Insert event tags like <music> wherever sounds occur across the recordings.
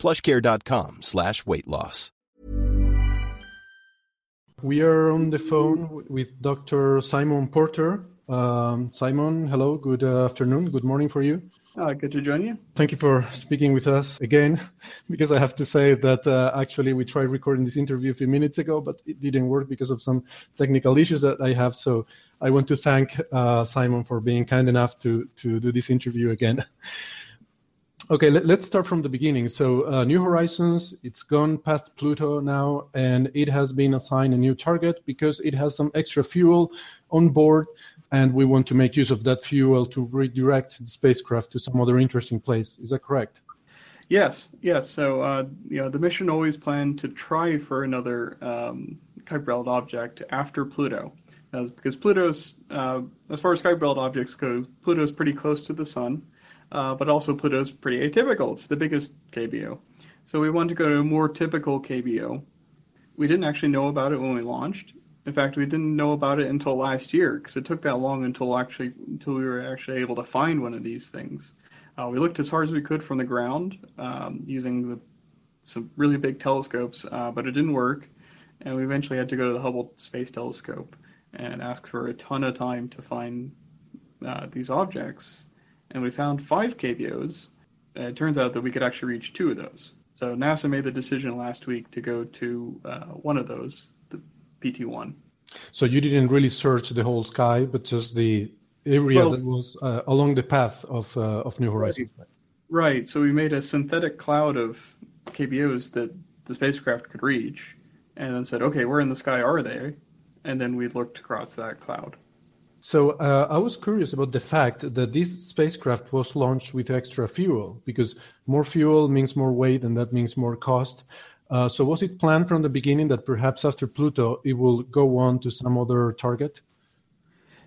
plushcare.com slash weight loss. We are on the phone with Dr. Simon Porter. Um, Simon, hello, good afternoon, good morning for you. Uh, good to join you. Thank you for speaking with us again, <laughs> because I have to say that uh, actually we tried recording this interview a few minutes ago, but it didn't work because of some technical issues that I have. So I want to thank uh, Simon for being kind enough to, to do this interview again. <laughs> Okay, let, us start from the beginning. So, uh, New Horizons, it's gone past Pluto now, and it has been assigned a new target because it has some extra fuel on board, and we want to make use of that fuel to redirect the spacecraft to some other interesting place. Is that correct? Yes, yes. So, uh, you know, the mission always planned to try for another um, Kuiper Belt object after Pluto, As, because Pluto's, uh, as far as Kuiper Belt objects go, Pluto's pretty close to the Sun uh, but also Pluto's pretty atypical. It's the biggest KBO. So we wanted to go to a more typical KBO. We didn't actually know about it when we launched. In fact, we didn't know about it until last year because it took that long until actually until we were actually able to find one of these things. Uh, we looked as hard as we could from the ground um, using the, some really big telescopes, uh, but it didn't work. And we eventually had to go to the Hubble Space Telescope and ask for a ton of time to find uh, these objects and we found five KBOs. And it turns out that we could actually reach two of those. So NASA made the decision last week to go to uh, one of those, the PT1. So you didn't really search the whole sky, but just the area well, that was uh, along the path of uh, of New Horizons. Right. right. So we made a synthetic cloud of KBOs that the spacecraft could reach, and then said, "Okay, where in the sky are they?" And then we looked across that cloud. So uh, I was curious about the fact that this spacecraft was launched with extra fuel, because more fuel means more weight, and that means more cost. Uh, so was it planned from the beginning that perhaps after Pluto it will go on to some other target?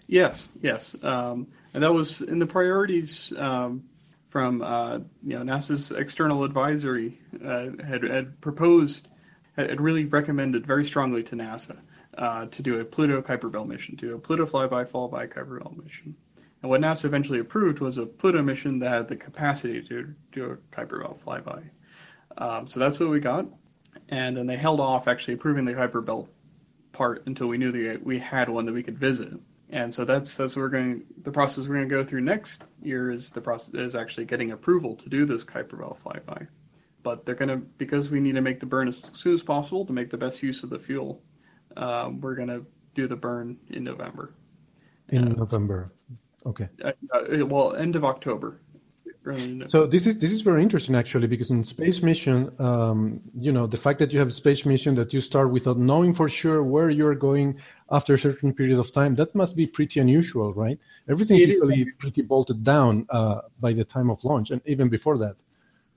Yes, yes, um, and that was in the priorities um, from uh, you know NASA's external advisory uh, had, had proposed had really recommended very strongly to NASA uh, to do a Pluto Kuiper Belt mission, to a Pluto flyby fallby Kuiper Belt mission. And what NASA eventually approved was a Pluto mission that had the capacity to do a Kuiper Belt flyby. Um, so that's what we got. And then they held off actually approving the Kuiper Belt part until we knew that we had one that we could visit. And so that's that's what we're going. The process we're going to go through next year is the process is actually getting approval to do this Kuiper Belt flyby. But they're going to because we need to make the burn as soon as possible to make the best use of the fuel um, we're going to do the burn in November. In November, okay. Uh, uh, well, end of October. So this is this is very interesting actually because in space mission, um, you know, the fact that you have a space mission that you start without knowing for sure where you're going after a certain period of time, that must be pretty unusual, right? Everything is usually pretty bolted down uh, by the time of launch, and even before that.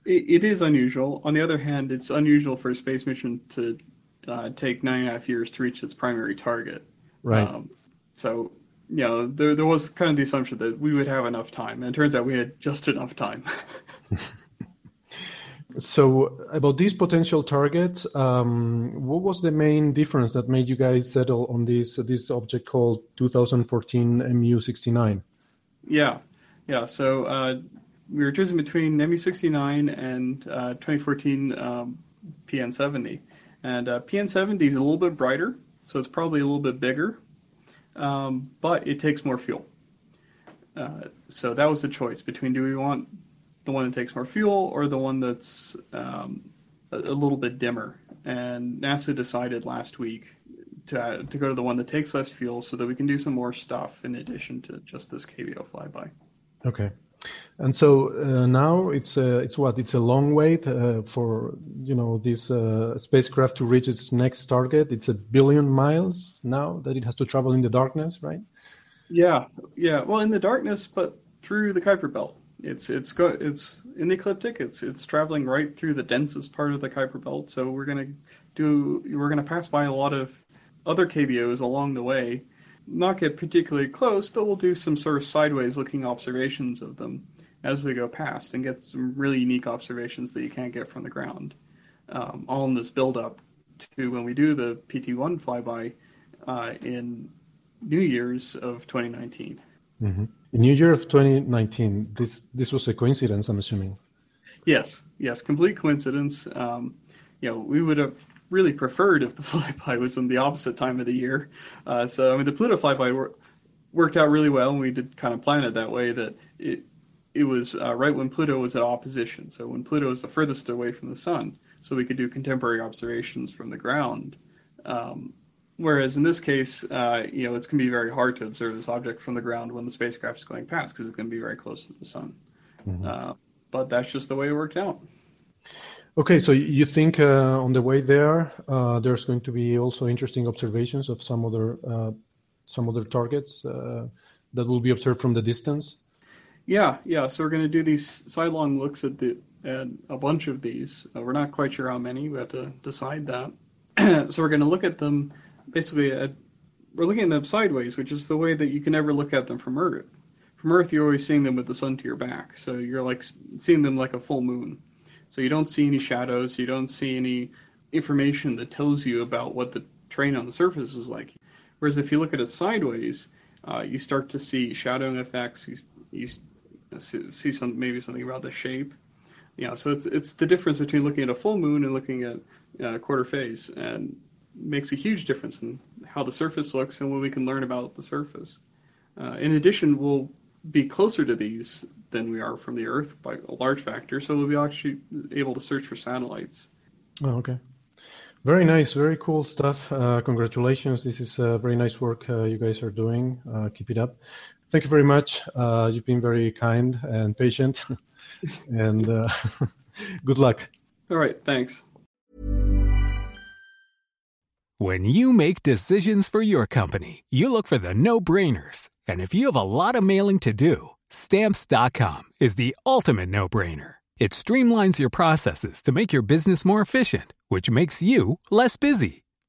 It, it is unusual. On the other hand, it's unusual for a space mission to uh, take nine and a half years to reach its primary target. Right. Um, so, you know, there, there was kind of the assumption that we would have enough time, and it turns out we had just enough time. <laughs> so, about these potential targets, um, what was the main difference that made you guys settle on this this object called 2014 MU69? Yeah, yeah. So uh, we were choosing between MU69 and uh, 2014 um, PN70. And uh, PN70 is a little bit brighter, so it's probably a little bit bigger, um, but it takes more fuel. Uh, so that was the choice between do we want the one that takes more fuel or the one that's um, a, a, little bit dimmer. And NASA decided last week to, uh, to go to the one that takes less fuel so that we can do some more stuff in addition to just this KBO flyby. Okay. And so uh, now it's a, it's what it's a long wait uh, for you know this uh, spacecraft to reach its next target. It's a billion miles now that it has to travel in the darkness, right? Yeah, yeah. Well, in the darkness, but through the Kuiper Belt. It's it's go it's in the ecliptic. It's it's traveling right through the densest part of the Kuiper Belt. So we're going to do we're going to pass by a lot of other KBOs along the way, not get particularly close, but we'll do some sort of sideways looking observations of them as we go past and get some really unique observations that you can't get from the ground. Um, all in this build up to when we do the PT1 flyby uh, in New Year's of 2019. Mm-hmm. In New Year of 2019, this this was a coincidence, I'm assuming. Yes, yes, complete coincidence. Um, you know, we would have really preferred if the <laughs> flyby was in the opposite time of the year. Uh, so, I mean, the Pluto flyby wor- worked out really well, and we did kind of plan it that way that it it was uh, right when Pluto was at opposition. So when Pluto was the furthest away from the sun, so we could do contemporary observations from the ground. Um, whereas in this case, uh, you know, it's going to be very hard to observe this object from the ground when the spacecraft is going past because it's going to be very close to the sun. Mm-hmm. Uh, but that's just the way it worked out. Okay, so you think uh, on the way there, uh, there's going to be also interesting observations of some other uh, some other targets uh, that will be observed from the distance. Yeah, yeah. So we're going to do these sidelong looks at the at a bunch of these. Uh, we're not quite sure how many. We have to decide that. <clears throat> so we're going to look at them basically. At, we're looking at them sideways, which is the way that you can never look at them from Earth. From Earth, you're always seeing them with the sun to your back, so you're like seeing them like a full moon. So you don't see any shadows, you don't see any information that tells you about what the terrain on the surface is like. Whereas if you look at it sideways, uh, you start to see shadowing effects. You, you see some maybe something about the shape. Yeah, so it's it's the difference between looking at a full moon and looking at a uh, quarter phase, and makes a huge difference in how the surface looks and what we can learn about the surface. Uh, in addition, we'll be closer to these than we are from the Earth by a large factor, so we'll be actually able to search for satellites. Oh, okay. Very nice, very cool stuff. Uh, congratulations. This is uh, very nice work uh, you guys are doing. Uh, keep it up. Thank you very much. Uh, you've been very kind and patient. <laughs> and uh, <laughs> good luck. All right. Thanks. When you make decisions for your company, you look for the no brainers. And if you have a lot of mailing to do, stamps.com is the ultimate no brainer. It streamlines your processes to make your business more efficient, which makes you less busy.